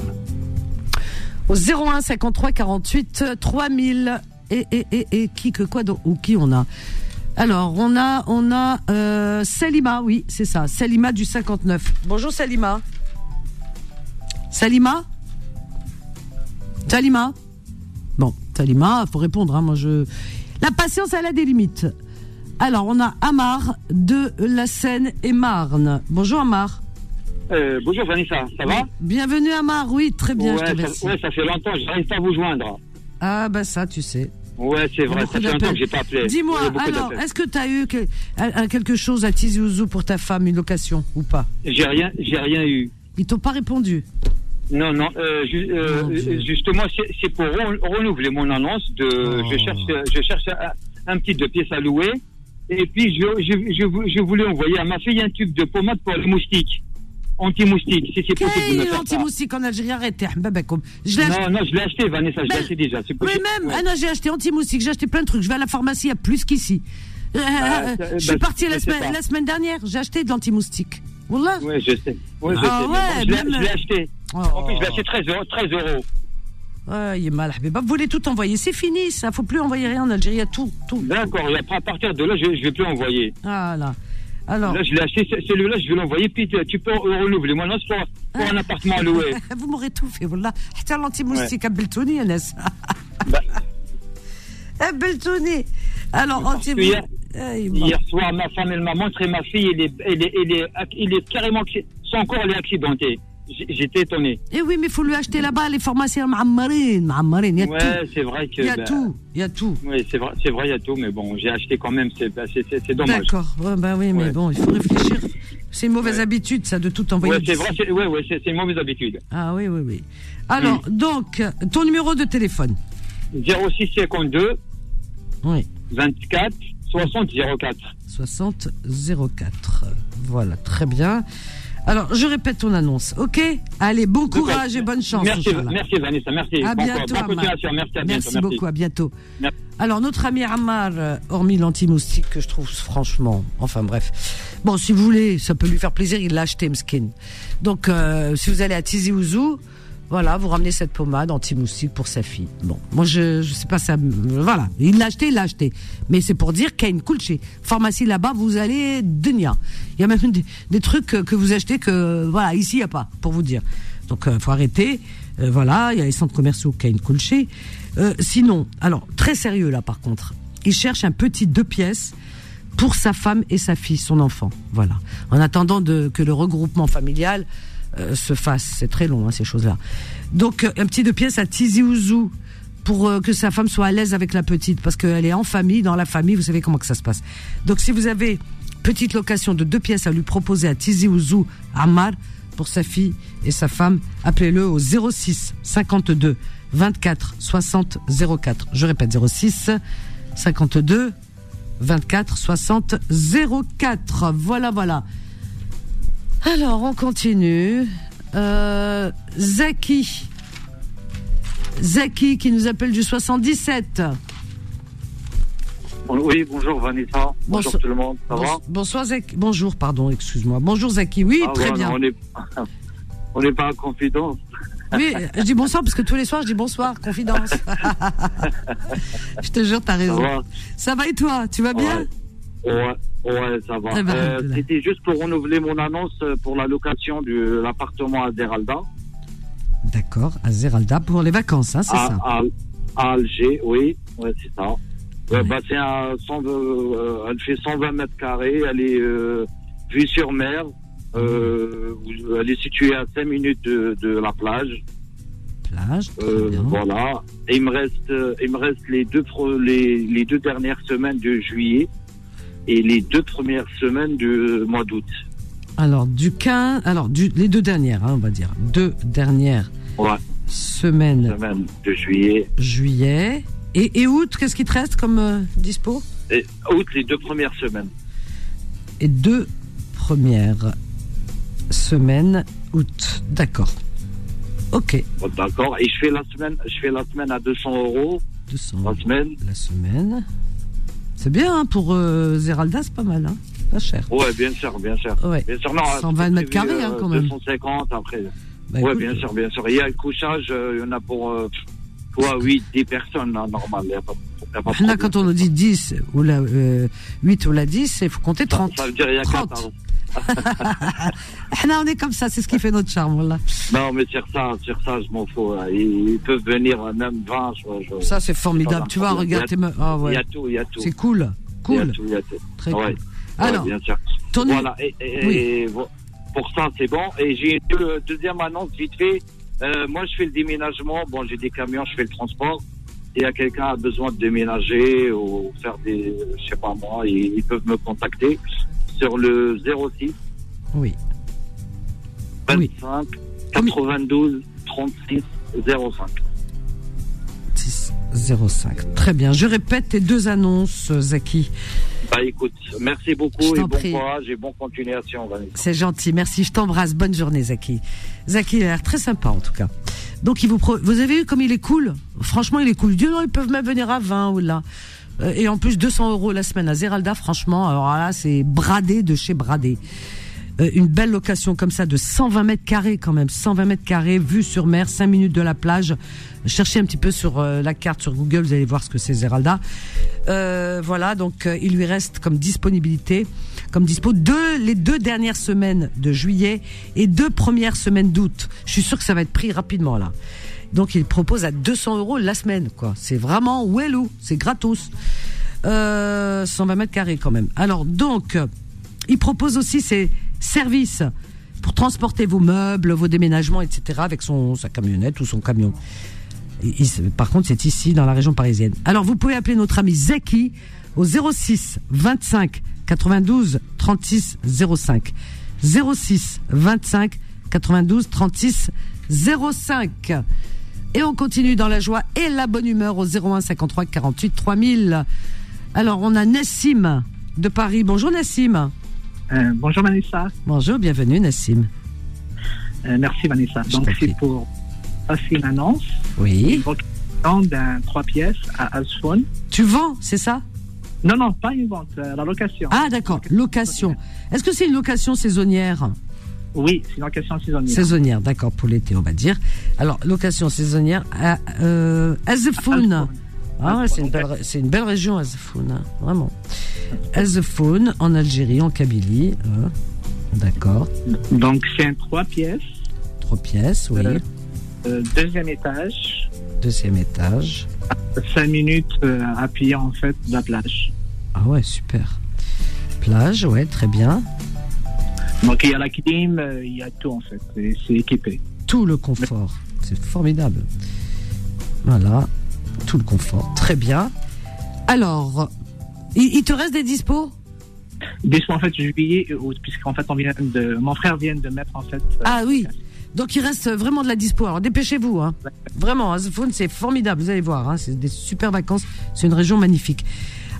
B: Au 01 53 48 3000 et et et et qui que quoi donc, ou qui on a Alors on a on a euh, Salima oui c'est ça Salima du 59 Bonjour Salima. Salima? Salima? Bon Salima faut répondre hein, moi je la patience elle a des limites. Alors on a Amar de la Seine et Marne. Bonjour Amar.
H: Euh, bonjour Vanessa, ça va?
B: Bienvenue Amar oui très bien
H: ouais,
B: je te
H: ça, ouais, ça fait longtemps, j'arrive pas à vous joindre.
B: Ah bah ça tu sais
H: Ouais, c'est vrai, ça fait longtemps que j'ai pas appelé.
B: Dis-moi, alors, est-ce que tu as eu que- quelque chose à Tizi Ouzou pour ta femme, une location ou pas?
H: J'ai rien, j'ai rien eu.
B: Ils t'ont pas répondu?
H: Non, non, euh, ju- euh,
B: Dieu.
H: justement, c'est pour ren- renouveler mon annonce de,
B: Oh.
H: je cherche, je cherche un, un petit de pièces à louer. Et puis, je, je, je, vou- je voulais envoyer à ma fille un tube de pommade pour les moustiques. Anti-moustique, si c'est possible
B: Quel anti-moustique en Algérie? Arrêtez, Mbabakoum. Je l'ai.
H: Non, non, je l'ai acheté, Vanessa, je l'ai acheté déjà. possible.
B: même,
H: Ouais.
B: ah j'ai acheté anti-moustique, j'ai acheté plein de trucs. Je vais à la pharmacie, il y a plus qu'ici. Euh,
H: Bah,
B: euh,
H: ça-
B: je suis
H: bah,
B: partie la semaine, la semaine dernière, j'ai acheté de l'anti-moustique. Wallah.
H: Ouais, je sais. Ouais, je
B: Ah
H: sais.
B: ouais,
H: bon, je l'ai-
B: même-
H: je l'ai acheté.
B: Oh.
H: En plus, je l'ai acheté 13 euros. 13 euros.
B: Ouais, il est mal, Habiba. Vous voulez tout envoyer, c'est fini, ça. Faut plus envoyer rien en Algérie, il y a tout, tout.
H: D'accord, à partir de là, je ne vais plus envoyer.
B: Voilà. Alors.
H: Là, je l'ai acheté, celui-là, je vais l'envoyer, puis tu peux le renouveler. Moi, non, pour, pour un ah. appartement à louer.
B: Vous m'aurez tout fait, voilà. Hatta l'anti-moustique à Beltouni, Anas.
H: Bah.
B: Beltouni. Alors, antiboustique.
H: Hier soir, ma femme, elle m'a montré ma fille, elle est, elle est, elle est, carrément, sans corps, elle est accidentée. J'étais étonné.
B: Eh oui, mais il faut lui acheter là-bas les pharmaciens Marine, Marine.
H: Ouais, c'est vrai que.
B: Il y a
H: bah,
B: tout. Il y a tout.
H: Oui, c'est vrai, c'est il y a tout, mais bon, j'ai acheté quand même, c'est, bah, c'est, dommage.
B: D'accord, ouais, bah oui, mais bon, il faut réfléchir. C'est une mauvaise habitude, ça, de tout envoyer.
H: Oui, c'est vrai, c'est, ouais, ouais, c'est, une mauvaise habitude.
B: Ah oui, oui, oui. Alors, donc, ton numéro de téléphone?
H: 0652
B: oui.
H: 24 60 04.
B: 60 04. Voilà, très bien. Alors, je répète ton annonce, ok? Allez, bon courage et bonne chance.
H: Merci, merci Vanessa, merci.
B: À
H: Bon
B: bientôt, Ammar.
H: merci, à bientôt.
B: Merci beaucoup, à bientôt.
H: Merci.
B: Alors, notre ami Ammar, euh, hormis l'anti-moustique que je trouve franchement, enfin bref. Bon, si vous voulez, ça peut lui faire plaisir, il l'a acheté, Mskin. Donc, euh, si vous allez à Tizi Ouzou, Voilà, vous ramenez cette pommade anti-moustique pour sa fille. Bon, moi je je sais pas ça. Voilà, il l'a acheté, il l'a acheté. Mais c'est pour dire qu'il y a une chez pharmacie là-bas, vous allez Denia. Il y a même des, trucs que, vous achetez que voilà ici il y a pas, pour vous dire. Donc euh, faut arrêter. Euh, voilà, il y a les centres commerciaux qui a une. Euh, sinon, alors très sérieux là par contre, il cherche un petit deux pièces pour sa femme et sa fille, son enfant. Voilà. En attendant de, que le regroupement familial euh, se fasse. C'est très long, hein, ces choses-là. Donc, euh, un petit deux pièces à Tizi Ouzou pour euh, que sa femme soit à l'aise avec la petite, parce qu'elle est en famille, dans la famille, vous savez comment que ça se passe. Donc, si vous avez petite location de deux pièces à lui proposer à Tizi Ouzou, Amar, pour sa fille et sa femme, appelez-le au 06 52 24 60 04. Je répète, 06 52 24 60 04. Voilà, voilà. Alors, on continue. Euh, Zaki. Zaki qui nous appelle du 77.
H: Oui, bonjour Vanessa. Bonjour tout le monde. Ça va
B: Bons- Bonsoir Zaki. Bonjour, pardon, excuse-moi. Bonjour Zaki. Oui,
H: Ah,
B: très bien.
H: On n'est on n'est pas en confidence.
B: Oui, je dis bonsoir parce que tous les soirs je dis bonsoir, confidence. je te jure, t'as
H: Ça
B: raison.
H: va
B: Ça va et toi? Tu vas bien?
H: Ouais, ouais, ça va. Euh. C'était juste pour renouveler mon annonce euh, pour la location de l'appartement à Zeralda,
B: D'accord, à Zeralda pour les vacances, hein, c'est ça.
H: à, à Alger, oui, ouais, c'est ça.
B: Ouais.
H: Ouais, bah, c'est un 100, euh, elle fait 120 mètres carrés, elle est euh, vue sur mer, elle est située à 5 minutes de, de la plage.
B: Plage, bien.
H: voilà. Et il me reste, il me reste les deux les, les deux dernières semaines de juillet et les deux premières semaines du mois d'août.
B: Alors, du 15, alors du, les deux dernières, hein, on va dire. Deux dernières
H: Ouais,
B: semaines
H: semaine de juillet.
B: juillet. Et, et août, qu'est-ce qui te reste comme euh, dispo?
H: Et août, les deux premières semaines.
B: Et deux premières semaines août. D'accord. Ok.
H: Bon, D'accord. Et je fais la semaine, je fais la semaine à 200 euros
B: 200
H: la semaine.
B: la semaine. C'est bien hein, pour euh, Zeralda, c'est pas mal, hein pas cher.
H: Ouais, bien sûr, bien sûr.
B: Ouais.
H: Bien sûr, non.
B: 120
H: c'est
B: mètres carrés, hein,
H: euh,
B: quand même.
H: 250 après.
B: Bah,
H: ouais,
B: écoute,
H: bien sûr, bien sûr. Il y a le couchage, euh, il y en a pour, euh, toi, 8, 10 personnes, hein, normal. Il y a pas, il y a pas de
B: Là, quand on nous dit 10 ou la, euh, 8 ou la 10, il faut compter
H: ça,
B: 30.
H: ça veut dire il y a
B: 30.
H: 4.
B: On est comme ça, c'est ce qui fait notre charme. Voilà.
H: Non, mais sur ça, sur ça, je m'en fous. hein. Ils, peuvent venir même 20. Je, je-
B: Ça, c'est formidable. Tu vois, regarde tes me- Ah
H: Il y a tout, il y a tout.
B: C'est cool.
H: Il y a
B: Cool.
H: tout, il y a tout.
B: Très
H: Ouais.
B: cool.
H: Ouais,
B: Alors,
H: bien sûr.
B: ton
H: Voilà. Et, et-
B: Oui.
H: et vo- pour ça, c'est bon. Et j'ai une deux- deuxième annonce vite fait. Euh, moi, je fais le déménagement. Bon, j'ai des camions, je fais le transport. S'il y a quelqu'un a besoin de déménager ou faire des, je sais pas moi, ils, ils peuvent me contacter sur le 06
B: Oui. Oui.
H: 25 92 36 05.
B: 6, 05. Très bien. Je répète tes deux annonces, Zaki.
H: Bah écoute, merci beaucoup et bon
B: prie.
H: courage et bonne continuation.
B: C'est gentil. Merci. Je t'embrasse. Bonne journée, Zaki. Zaki, il a l'air très sympa, en tout cas. Donc, il vous, pro- vous avez vu comme il est cool? Franchement, il est cool. Dieu, non, ils peuvent même venir à 20 ou là. Euh, Et en plus, 200 euros la semaine à Zeralda, franchement, alors là, c'est bradé de chez bradé. Euh, une belle location comme ça de 120 mètres carrés quand même, 120 mètres carrés, vue sur mer, 5 minutes de la plage. Cherchez un petit peu sur euh, la carte sur Google, vous allez voir ce que c'est Zeralda. Euh, voilà, donc il lui reste comme disponibilité, comme dispo, deux, les deux dernières semaines de juillet et deux premières semaines d'août. Je suis sûr que ça va être pris rapidement là. Donc il propose à 200 euros la semaine, quoi. C'est vraiment wellou, c'est gratos. Euh, 120 mètres carrés quand même. Alors donc, euh, il propose aussi ses services pour transporter vos meubles, vos déménagements, etc. avec sa camionnette ou son camion. Par contre, c'est ici dans la région parisienne. Alors vous pouvez appeler notre ami Zeki au 06 25 92 36 05. 06 25 92 36 05. Et on continue dans la joie et la bonne humeur au 01 53 48 3000. Alors on a Nassim de Paris. Bonjour Nassim.
I: Euh, bonjour Vanessa,
B: Bonjour, bienvenue Nassim.
I: Euh, merci Vanessa.
B: Je
I: Donc c'est pour passer une annonce
B: Oui.
I: d'un trois pièces à Asfon.
B: Tu vends, c'est ça?
I: Non, non, pas une vente, euh, la location.
B: Ah d'accord, location. Est-ce que c'est une location saisonnière?
I: Oui, c'est une location saisonnière.
B: Saisonnière, d'accord, pour l'été, on va dire. Alors, location saisonnière à euh, Azfoun. Ah c'est une, belle, c'est une belle région, Azfoun, hein, vraiment. Azfoun, en Algérie, en Kabylie. hein. d'accord.
I: Donc, c'est un trois pièces,
B: Trois pièces, oui.
I: Euh, euh, deuxième étage,
B: Deuxième étage.
I: cinq minutes à pied en fait de la plage.
B: Ah ouais, super. Plage, ouais, très bien.
I: Donc, il y a la clim, euh, il y a tout en fait. C'est- équipé.
B: Tout le confort. C'est formidable. Voilà. Tout le confort. Très bien. Alors, il, il te reste des dispos
I: Dès en fait juillet, et août, puisqu'en fait, on vient de, mon frère vient de mettre en fait. euh,
B: Ah oui. Donc il reste vraiment de la dispo. Alors dépêchez-vous. Hein. Vraiment, Azfoun, c'est formidable. Vous allez voir. Hein. C'est des super vacances. C'est une région magnifique.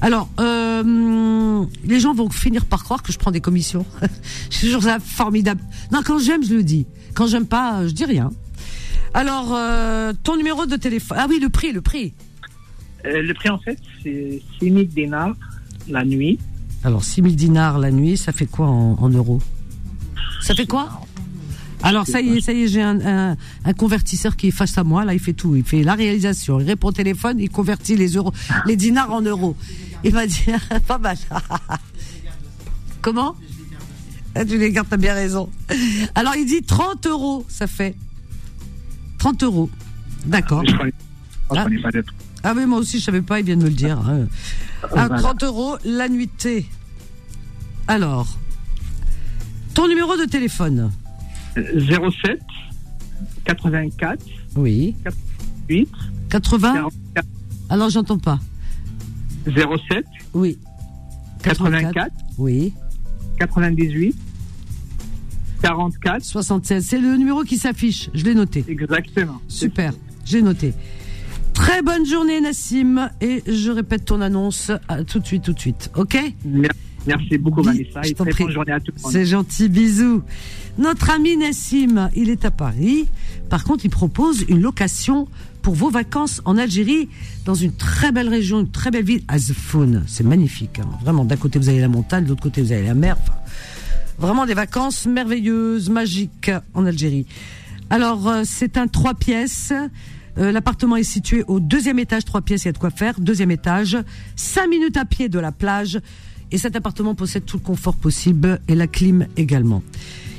B: Alors, euh, les gens vont finir par croire que je prends des commissions. je suis toujours ça formidable. Non, quand j'aime, je le dis. Quand j'aime pas, je dis rien. Alors, euh, ton numéro de téléphone. Ah oui, le prix, le prix.
I: Euh, le prix en fait, c'est 6 000 dinars la nuit.
B: Alors, 6000 dinars la nuit, ça fait quoi en, en euros? Ça fait quoi? Alors, ça y est, ça y est, j'ai un, un, un convertisseur qui est face à moi. Là, il fait tout. Il fait la réalisation. Il répond au téléphone, il convertit les euros, les dinars en euros. Il m'a dit, pas mal. Comment? Ah, Tu les gardes, t'as bien raison. Alors, il dit 30 euros, ça fait. 30 euros. D'accord. Ah. Ah oui, moi aussi, je savais pas, il vient de me le dire. hein. À
I: Voilà.
B: 30 euros la nuitée. Alors, ton numéro de téléphone
I: 07 84
B: Oui.
I: 8
B: 80
I: 44
B: Alors, j'entends pas.
I: 07
B: Oui.
I: 84
B: Oui.
I: 98 44
B: 76. C'est le numéro qui s'affiche. Je l'ai noté.
I: Exactement.
B: Super. J'ai noté. Très bonne journée, Nassim. Et je répète ton annonce à- tout de suite, tout de suite. OK?
I: Mer- Merci beaucoup, Vanessa. Et très bonne journée à tout le monde.
B: C'est gentil, bisous. Notre ami Nassim, il est à Paris. Par contre, il propose une location pour vos vacances en Algérie, dans une très belle région, une très belle ville, Azfoun. C'est magnifique. hein. Vraiment, d'un côté, vous avez la montagne, de l'autre côté, vous avez la mer. Enfin, vraiment des vacances merveilleuses, magiques en Algérie. Alors, euh, c'est un trois pièces. Euh, L'appartement est situé au deuxième étage, trois pièces, il y a de quoi faire. Deuxième étage, cinq minutes à pied de la plage. Et cet appartement possède tout le confort possible et la clim également.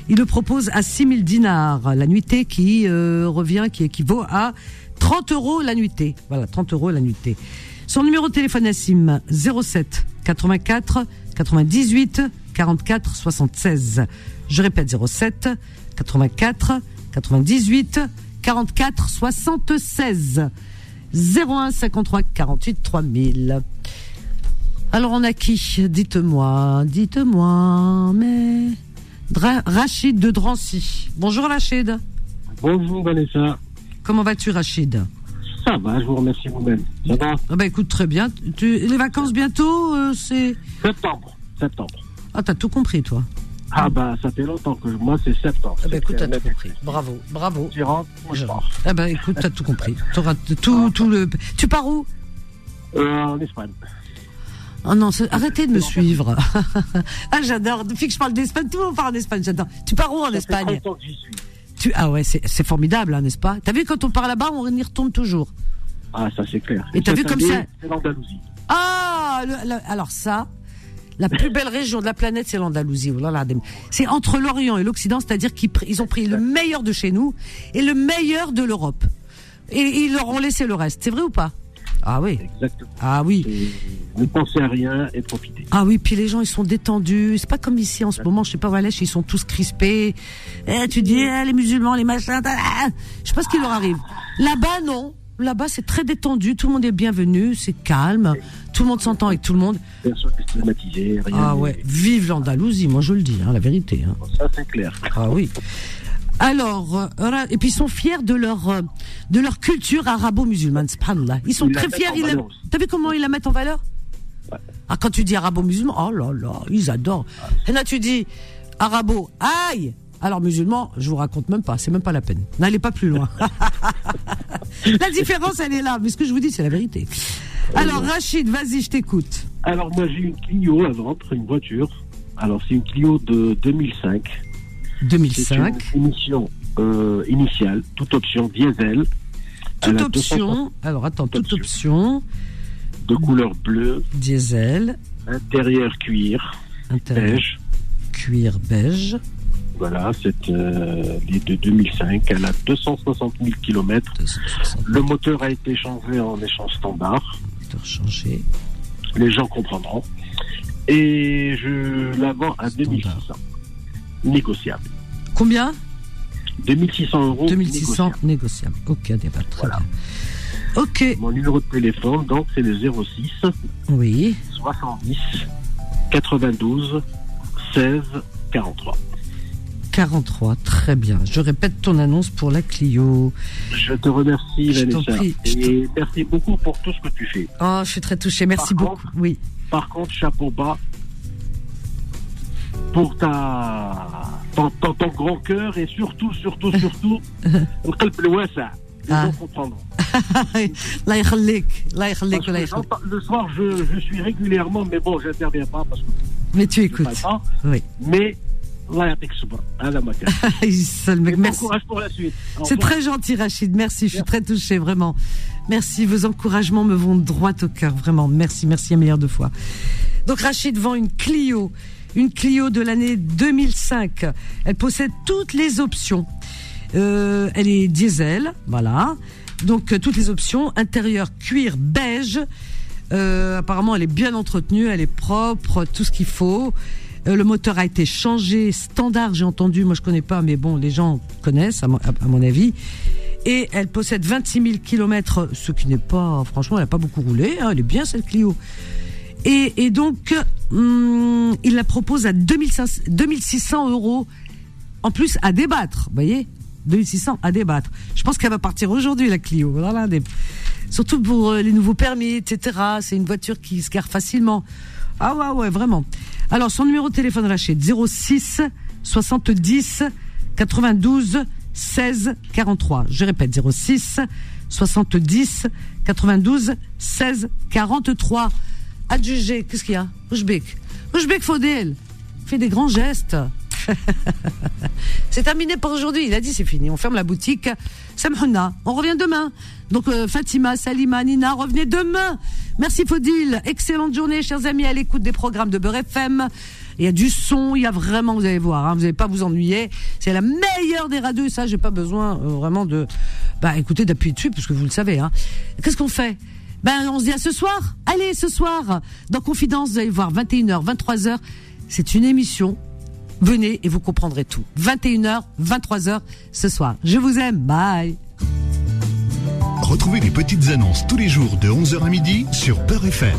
B: Il le propose à 6000 dinars la nuitée qui euh, revient, qui équivaut à 30 euros la nuitée. Voilà, 30 euros la nuitée. Son numéro de téléphone à SIM 07 84 98 44 76. Je répète 07 84 98 44 76. 01 53 48 3000. Alors on a qui? Dites-moi, dites-moi, mais... Dra- Rachid de Drancy. Bonjour Rachid.
J: Bonjour Vanessa.
B: Comment vas-tu Rachid?
J: Ça va, je vous remercie vous-même. Ça va?
B: Ah bah écoute très bien. Tu, les vacances bientôt, euh, c'est...
J: Septembre. Septembre.
B: Ah t'as tout compris toi.
J: Ah bah ça fait longtemps que moi c'est septembre.
B: Ah bah écoute t'as tout compris. Bravo, bravo.
J: Tu rentres, moi je pars.
B: Ah bah écoute t'as tout compris. T'auras tout, tout le... Tu pars où?
J: Euh, en Espagne.
B: Oh non, arrêtez de me suivre. ah j'adore. Depuis que je parle d'Espagne, tout le monde parle d'Espagne, j'adore. Tu pars où en
J: Ça fait
B: Espagne
J: 30 ans que suis.
B: tu... Ah ouais, c'est formidable, hein, n'est-ce pas? T'as vu quand on part là-bas, on y retourne toujours.
J: Ah ça c'est clair.
B: Et t'as vu comme ça
J: C'est l'Andalousie.
B: Ah, le- le- alors ça, la plus belle région de la planète, c'est l'Andalousie. Oh C'est entre l'Orient et l'Occident, c'est-à-dire qu'ils ont pris le meilleur de chez nous et le meilleur de l'Europe. Et ils leur ont laissé le reste. C'est vrai ou pas? Ah oui.
J: Exactement.
B: Ah oui.
J: Et ne pensez à rien et profitez.
B: Ah oui, puis les gens ils sont détendus. C'est pas comme ici en ce moment. Je sais pas aller, ils sont tous crispés. Eh, tu dis eh, les musulmans, les machins. Je sais pas ce qui leur arrive. Là-bas non. Là-bas c'est très détendu. Tout le monde est bienvenu. C'est calme. Tout le monde s'entend avec tout le monde.
J: Personne n'est stigmatisé, rien.
B: Ah ouais. Vive l'Andalousie, moi je le dis, hein, la vérité. hein.
J: Ça c'est clair.
B: Ah oui. Alors, euh, et puis ils sont fiers de leur euh, de leur culture arabo-musulmane, subhanallah. Ils sont très fiers. la-. T'as vu comment ils la mettent en valeur Ah, quand tu dis arabo-musulman, oh là là, ils adorent. Et là tu dis arabo, aïe alors musulman, je vous raconte même pas, c'est même pas la peine. N'allez pas plus loin. la différence, elle est là, mais ce que je vous dis, c'est la vérité. Alors Rachid, vas-y, je t'écoute.
J: Alors moi j'ai une Clio à vendre, une voiture. Alors c'est une Clio de 2005.
B: 2005.
J: C'est une émission euh, initiale, toute option diesel.
B: Toute
J: a 200
B: option. Alors attends, toute option.
J: de couleur bleue,
B: Diesel.
J: intérieur cuir,
B: Intérieur.
J: beige.
B: Cuir beige.
J: Voilà, c'est euh, de 2005. Elle a 260 000 km.
B: 260
J: Le moteur a été changé en échange standard.
B: moteur changé.
J: Les gens comprendront. Et je la vends à 2600. Négociable.
B: Combien?
J: 2600 euros.
B: 2600
J: négociable.
B: négociable. Ok, débat. Très
J: Voilà.
B: bien. Ok.
J: Mon numéro de téléphone, donc, c'est le 06
B: Oui.
J: 70 92 16 43.
B: 43. Très bien. Je répète ton annonce pour la Clio.
J: Je te remercie,
B: Je t'en
J: Vanessa.
B: prie, je
J: Et merci beaucoup pour tout ce que tu fais.
B: Oh, je suis très touchée. Merci
J: Par
B: beaucoup. Oui.
J: Par contre, chapeau bas pour ta, ton, ton, grand cœur et surtout, surtout, surtout, le qalb le
B: ah.
J: Le soir, je, je, suis régulièrement, mais bon, j'interviens pas parce que.
B: Mais tu écoutes.
J: Pas
B: oui.
J: Mais. Ah,
B: merci. C'est très gentil Rachid, merci, je suis très touchée vraiment. Merci, vos encouragements me vont droit au cœur, vraiment. Merci, merci un milliard de fois. Donc Rachid vend une Clio une Clio de l'année 2005. Elle possède toutes les options. Euh, elle est diesel, voilà. Donc, euh, toutes les options. Intérieur cuir beige. Euh, apparemment, elle est bien entretenue, elle est propre, tout ce qu'il faut. Le moteur a été changé, standard, j'ai entendu. Moi, je connais pas, mais bon, les gens connaissent, à mon, avis. Et elle possède 26 000 kilomètres, ce qui n'est pas, franchement, elle n'a pas beaucoup roulé. hein, elle est bien cette Clio. Et, et donc, hum, il la propose à 2500 2600 euros, en plus à débattre, vous voyez? 2600 à débattre. Je pense qu'elle va partir aujourd'hui, la Clio. Voilà, Surtout pour euh, les nouveaux permis, etc. C'est une voiture qui se gare facilement. Ah ouais, ouais, vraiment. Alors, son numéro de téléphone Rachid, 06 70 92 16 43. Je répète, 06 70 92 16 43. Adjugé, qu'est-ce qu'il y a? Oujbek. Oujbek Faudel fait des grands gestes. c'est terminé pour aujourd'hui. Il a dit c'est fini. On ferme la boutique. Samhuna. On revient demain. Donc euh, Fatima, Salima, Nina, revenez demain. Merci Faudil. Excellente journée, chers amis, à l'écoute des programmes de Beurre FM. Il y a du son, il y a vraiment, vous allez voir, hein, vous n'allez pas vous ennuyer. C'est la meilleure des radios. Ça, j'ai pas besoin euh, vraiment de, bah, écoutez, d'appuyer dessus parce que vous le savez. Hein. Qu'est-ce qu'on fait? Ben, on se dit à ce soir. Allez, ce soir, dans Confidence, vous allez voir 21h, 23h. C'est une émission Venez et vous comprendrez tout. 21h, 23h ce soir. Je vous aime. Bye.
A: Retrouvez les petites annonces tous les jours de 11h à midi sur Peur FM.